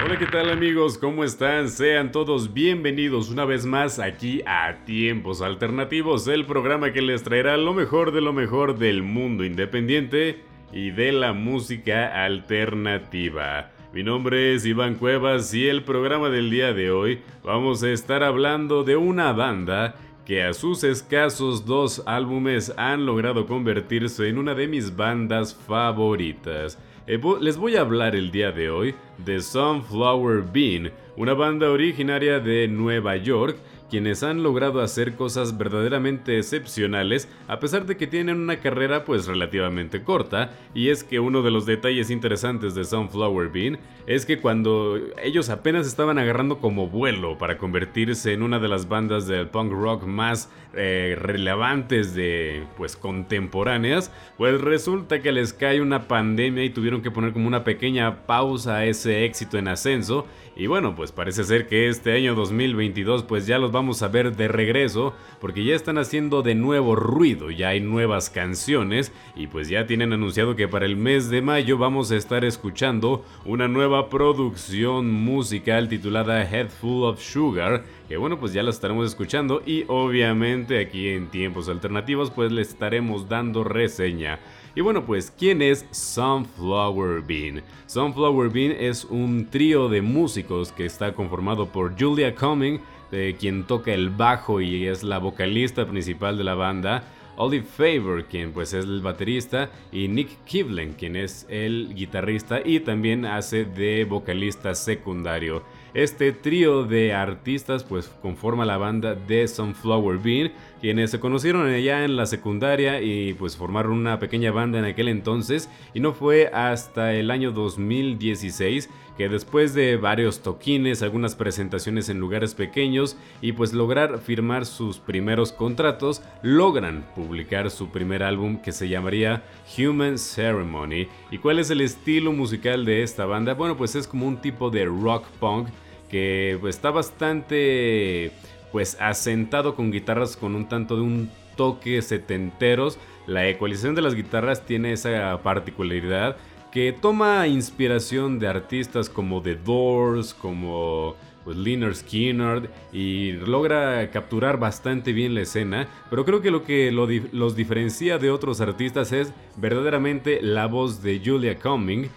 Hola, ¿qué tal amigos? ¿Cómo están? Sean todos bienvenidos una vez más aquí a Tiempos Alternativos, el programa que les traerá lo mejor de lo mejor del mundo independiente y de la música alternativa. Mi nombre es Iván Cuevas y el programa del día de hoy vamos a estar hablando de una banda que a sus escasos dos álbumes han logrado convertirse en una de mis bandas favoritas. Eh, les voy a hablar el día de hoy de Sunflower Bean, una banda originaria de Nueva York quienes han logrado hacer cosas verdaderamente excepcionales a pesar de que tienen una carrera pues relativamente corta y es que uno de los detalles interesantes de Sunflower Bean es que cuando ellos apenas estaban agarrando como vuelo para convertirse en una de las bandas del punk rock más eh, relevantes de pues contemporáneas pues resulta que les cae una pandemia y tuvieron que poner como una pequeña pausa a ese éxito en ascenso y bueno, pues parece ser que este año 2022 pues ya los vamos a ver de regreso porque ya están haciendo de nuevo ruido, ya hay nuevas canciones y pues ya tienen anunciado que para el mes de mayo vamos a estar escuchando una nueva producción musical titulada Head Full of Sugar que bueno pues ya la estaremos escuchando y obviamente aquí en tiempos alternativos pues le estaremos dando reseña. Y bueno, pues, ¿quién es Sunflower Bean? Sunflower Bean es un trío de músicos que está conformado por Julia Cumming, quien toca el bajo y es la vocalista principal de la banda, Olive Favor, quien pues es el baterista, y Nick Kivlen, quien es el guitarrista y también hace de vocalista secundario. Este trío de artistas pues conforma la banda de Sunflower Bean, quienes se conocieron allá en la secundaria y pues formaron una pequeña banda en aquel entonces y no fue hasta el año 2016 que después de varios toquines, algunas presentaciones en lugares pequeños y pues lograr firmar sus primeros contratos, logran publicar su primer álbum que se llamaría Human Ceremony. ¿Y cuál es el estilo musical de esta banda? Bueno, pues es como un tipo de rock punk que pues, está bastante pues asentado con guitarras con un tanto de un toque setenteros. La ecualización de las guitarras tiene esa particularidad que toma inspiración de artistas como The Doors, como pues, Leonard Skinner y logra capturar bastante bien la escena, pero creo que lo que los diferencia de otros artistas es verdaderamente la voz de Julia Cumming,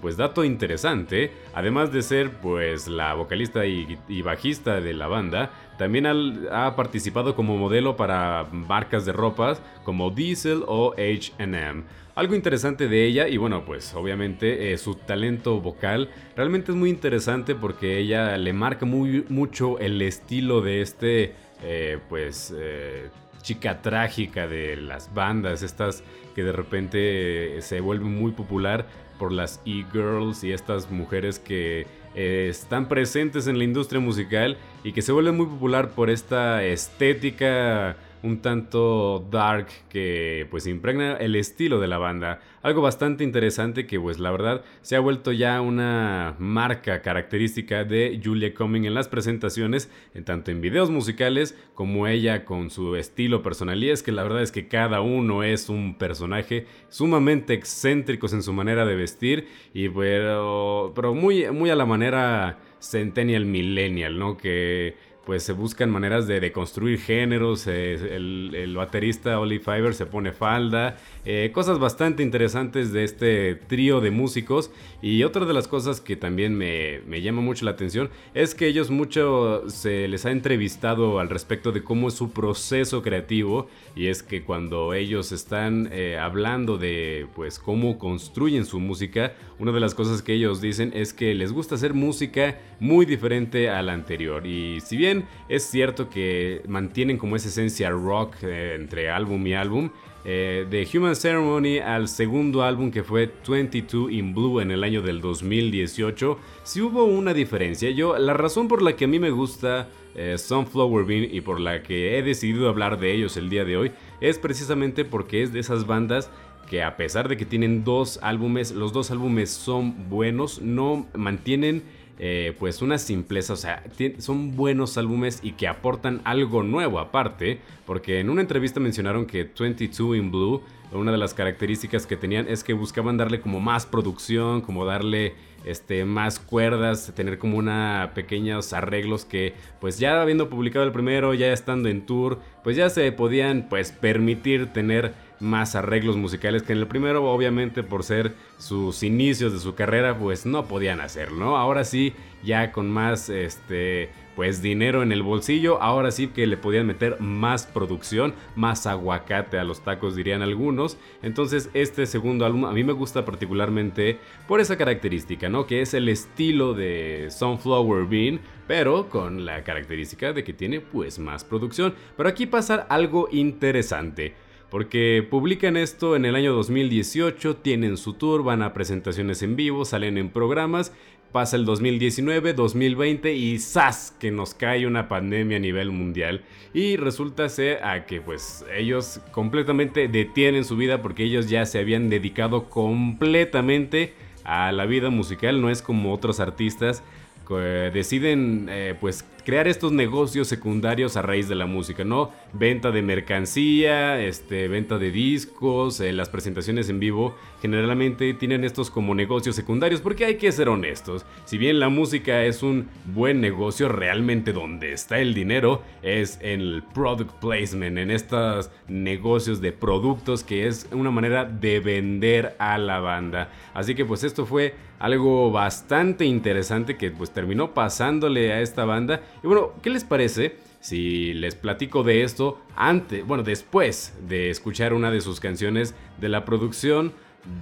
pues dato interesante, además de ser pues la vocalista y, bajista de la banda, también ha participado como modelo para marcas de ropas como Diesel o HM. Algo interesante de ella, y bueno, pues obviamente eh, su talento vocal realmente es muy interesante porque ella le marca muy, mucho el estilo de este, eh, pues, eh, chica trágica de las bandas, estas que de repente se vuelven muy popular por las e-girls y estas mujeres que están presentes en la industria musical y que se vuelven muy popular por esta estética un tanto dark que pues impregna el estilo de la banda. Algo bastante interesante que pues la verdad se ha vuelto ya una marca característica de Julia Cumming en las presentaciones, en tanto en videos musicales como ella con su estilo personal. Y es que la verdad es que cada uno es un personaje sumamente excéntricos en su manera de vestir y pero, pero muy, muy a la manera centennial millennial, ¿no? Que pues se buscan maneras de deconstruir géneros, eh, el, baterista Olive Fiver se pone falda, eh, cosas bastante interesantes de este trío de músicos. Y otra de las cosas que también me, llama mucho la atención es que ellos mucho se les ha entrevistado al respecto de cómo es su proceso creativo. Y es que cuando ellos están eh, hablando de pues cómo construyen su música, una de las cosas que ellos dicen es que les gusta hacer música muy diferente a la anterior. Y si bien es cierto que mantienen como esa esencia rock eh, entre álbum y álbum. Eh, de Human Ceremony al segundo álbum que fue 22 in Blue en el año del 2018, si hubo una diferencia. Yo, la razón por la que a mí me gusta eh, Sunflower Bean y por la que he decidido hablar de ellos el día de hoy es precisamente porque es de esas bandas que a pesar de que tienen dos álbumes, los dos álbumes son buenos, no mantienen eh, pues una simpleza, o sea, son buenos álbumes y que aportan algo nuevo aparte, porque en una entrevista mencionaron que 22 in Blue, una de las características que tenían es que buscaban darle como más producción, como darle este, más cuerdas, tener como una pequeños arreglos que pues ya habiendo publicado el primero, ya estando en tour, pues ya se podían pues permitir tener más arreglos musicales que en el primero, obviamente por ser sus inicios de su carrera, pues no podían hacerlo, ¿no? Ahora sí, ya con más este pues dinero en el bolsillo, ahora sí que le podían meter más producción, más aguacate a los tacos dirían algunos. Entonces este segundo álbum a mí me gusta particularmente por esa característica, ¿no? Que es el estilo de Sunflower Bean, pero con la característica de que tiene pues más producción. Pero aquí pasa algo interesante. Porque publican esto en el año 2018, tienen su tour, van a presentaciones en vivo, salen en programas Pasa el 2019, 2020 y ¡zas! que nos cae una pandemia a nivel mundial. Y resulta ser a que pues ellos completamente detienen su vida porque ellos ya se habían dedicado completamente a la vida musical. No es como otros artistas que deciden eh, pues crear estos negocios secundarios a raíz de la música, ¿no? Venta de mercancía, este, venta de discos, eh, las presentaciones en vivo, generalmente tienen estos como negocios secundarios, porque hay que ser honestos. Si bien la música es un buen negocio, realmente donde está el dinero es en el product placement, en estos negocios de productos que es una manera de vender a la banda. Así que pues esto fue algo bastante interesante que pues terminó pasándole a esta banda y bueno, ¿qué les parece si les platico de esto antes, bueno, después de escuchar una de sus canciones de la producción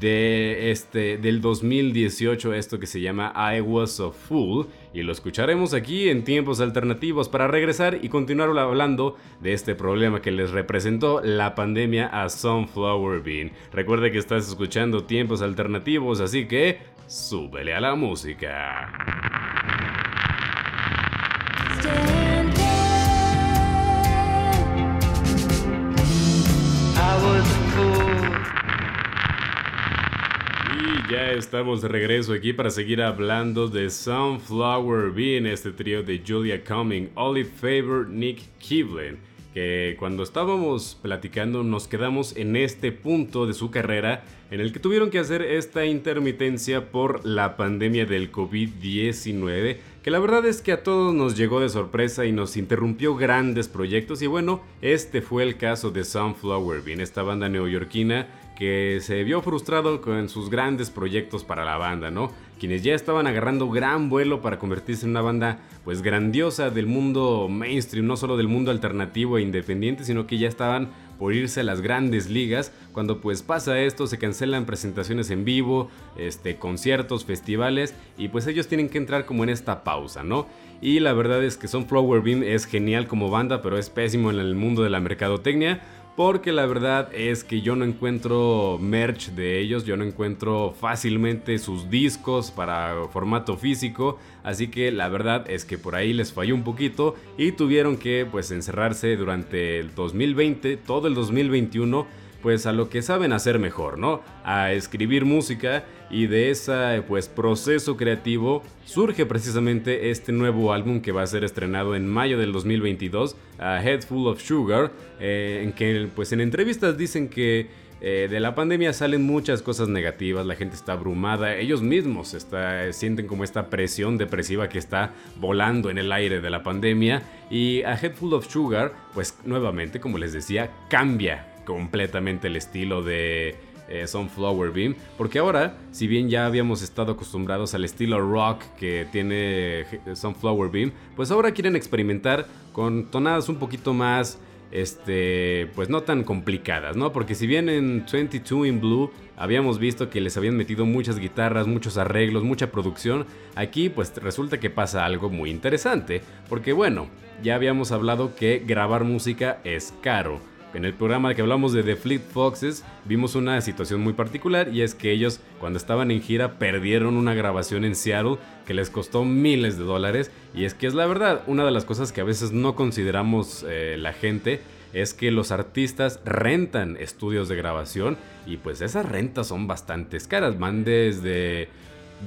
de este del 2018 esto que se llama I Was a Fool y lo escucharemos aquí en tiempos alternativos para regresar y continuar hablando de este problema que les representó la pandemia a Sunflower Bean. Recuerde que estás escuchando tiempos alternativos, así que súbele a la música. Y ya estamos de regreso aquí para seguir hablando de Sunflower Bean, este trío de Julia Cumming, Olive Favor, Nick Kivlin que cuando estábamos platicando nos quedamos en este punto de su carrera en el que tuvieron que hacer esta intermitencia por la pandemia del COVID-19, que la verdad es que a todos nos llegó de sorpresa y nos interrumpió grandes proyectos. Y bueno, este fue el caso de Sunflower Bean, esta banda neoyorquina que se vio frustrado con sus grandes proyectos para la banda, ¿no? quienes ya estaban agarrando gran vuelo para convertirse en una banda pues grandiosa del mundo mainstream, no solo del mundo alternativo e independiente, sino que ya estaban por irse a las grandes ligas. Cuando pues pasa esto, se cancelan presentaciones en vivo, este, conciertos, festivales y pues ellos tienen que entrar como en esta pausa, ¿no? Y la verdad es que Sunflower Beam es genial como banda, pero es pésimo en el mundo de la mercadotecnia porque la verdad es que yo no encuentro merch de ellos, yo no encuentro fácilmente sus discos para formato físico, así que la verdad es que por ahí les falló un poquito y tuvieron que pues encerrarse durante el 2020, todo el 2021 pues a lo que saben hacer mejor, ¿no? A escribir música y de ese pues proceso creativo surge precisamente este nuevo álbum que va a ser estrenado en mayo del 2022, A Head Full of Sugar, eh, en que pues en entrevistas dicen que eh, de la pandemia salen muchas cosas negativas, la gente está abrumada, ellos mismos está, sienten como esta presión depresiva que está volando en el aire de la pandemia y A Head Full of Sugar pues nuevamente como les decía cambia completamente el estilo de eh, Sunflower Beam. Porque ahora, si bien ya habíamos estado acostumbrados al estilo rock que tiene eh, Sunflower Beam, pues ahora quieren experimentar con tonadas un poquito más, este, pues no tan complicadas, ¿no? Porque si bien en 22 in Blue habíamos visto que les habían metido muchas guitarras, muchos arreglos, mucha producción, aquí pues resulta que pasa algo muy interesante. Porque bueno, ya habíamos hablado que grabar música es caro en el programa que hablamos de The Fleet Foxes vimos una situación muy particular y es que ellos cuando estaban en gira perdieron una grabación en Seattle que les costó miles de dólares. Y es que es la verdad, una de las cosas que a veces no consideramos eh, la gente es que los artistas rentan estudios de grabación y pues esas rentas son bastante caras, van desde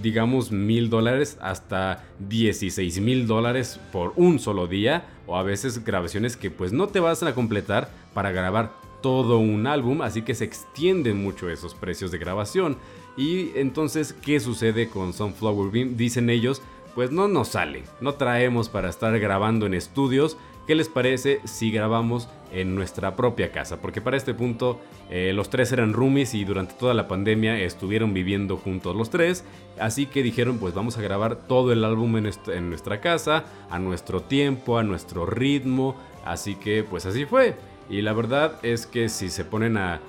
digamos mil dólares hasta 16 mil dólares por un solo día o a veces grabaciones que pues no te vas a completar para grabar todo un álbum así que se extienden mucho esos precios de grabación Y entonces, ¿qué sucede con Sunflower Bean? Dicen ellos, pues no nos sale, no traemos para estar grabando en estudios. ¿Qué les parece si grabamos en nuestra propia casa? Porque para este punto eh, los tres eran roomies y durante toda la pandemia estuvieron viviendo juntos los tres. Así que dijeron pues vamos a grabar todo el álbum en, nuestra casa, a nuestro tiempo, a nuestro ritmo. Así que pues así fue. Y la verdad es que si se ponen a,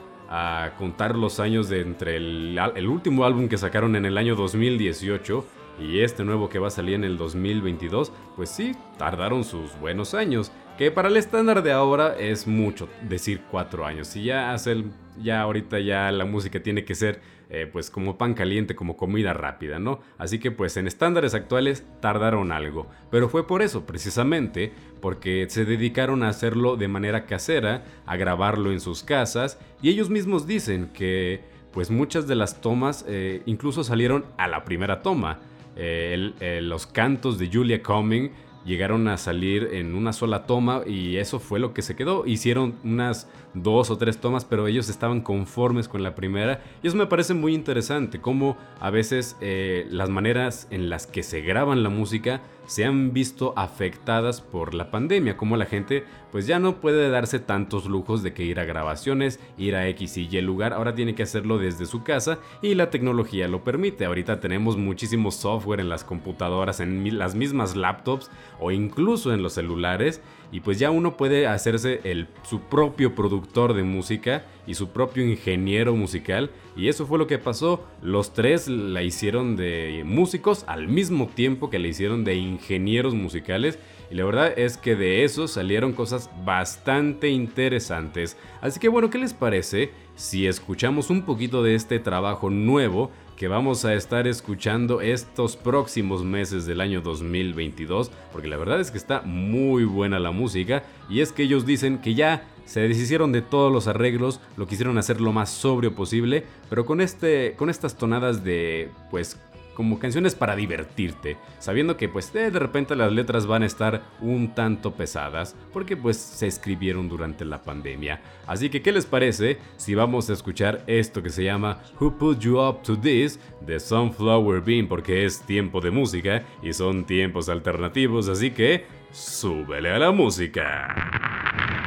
contar los años de entre el, último álbum que sacaron en el año 2018 y este nuevo que va a salir en el 2022, pues sí, tardaron sus buenos años. Que para el estándar de ahora es mucho decir cuatro años. Y ya hace ya ahorita ya la música tiene que ser eh, pues como pan caliente, como comida rápida, ¿no? Así que pues en estándares actuales tardaron algo, pero fue por eso, precisamente, porque se dedicaron a hacerlo de manera casera, a grabarlo en sus casas, y ellos mismos dicen que pues muchas de las tomas eh, incluso salieron a la primera toma. Eh, los cantos de Julia Cumming llegaron a salir en una sola toma y eso fue lo que se quedó. Hicieron unas dos o tres tomas, pero ellos estaban conformes con la primera. Y eso me parece muy interesante, cómo a veces eh, las maneras en las que se graban la música se han visto afectadas por la pandemia, como la gente pues ya no puede darse tantos lujos de que ir a grabaciones, ir a X y Y lugar, ahora tiene que hacerlo desde su casa y la tecnología lo permite. Ahorita tenemos muchísimo software en las computadoras, en las mismas laptops o incluso en los celulares y pues ya uno puede hacerse el, su propio productor de música y su propio ingeniero musical y eso fue lo que pasó. Los tres la hicieron de músicos al mismo tiempo que la hicieron de ingenieros musicales y la verdad es que de eso salieron cosas bastante interesantes. Así que bueno, ¿qué les parece si escuchamos un poquito de este trabajo nuevo que vamos a estar escuchando estos próximos meses del año 2022, porque la verdad es que está muy buena la música y es que ellos dicen que ya se deshicieron de todos los arreglos, lo quisieron hacer lo más sobrio posible, pero con este con estas tonadas de pues como canciones para divertirte, sabiendo que pues de, repente las letras van a estar un tanto pesadas, porque pues se escribieron durante la pandemia. Así que, ¿qué les parece si vamos a escuchar esto que se llama Who Put You Up to This de Sunflower Bean? Porque es tiempo de música y son tiempos alternativos, así que súbele a la música.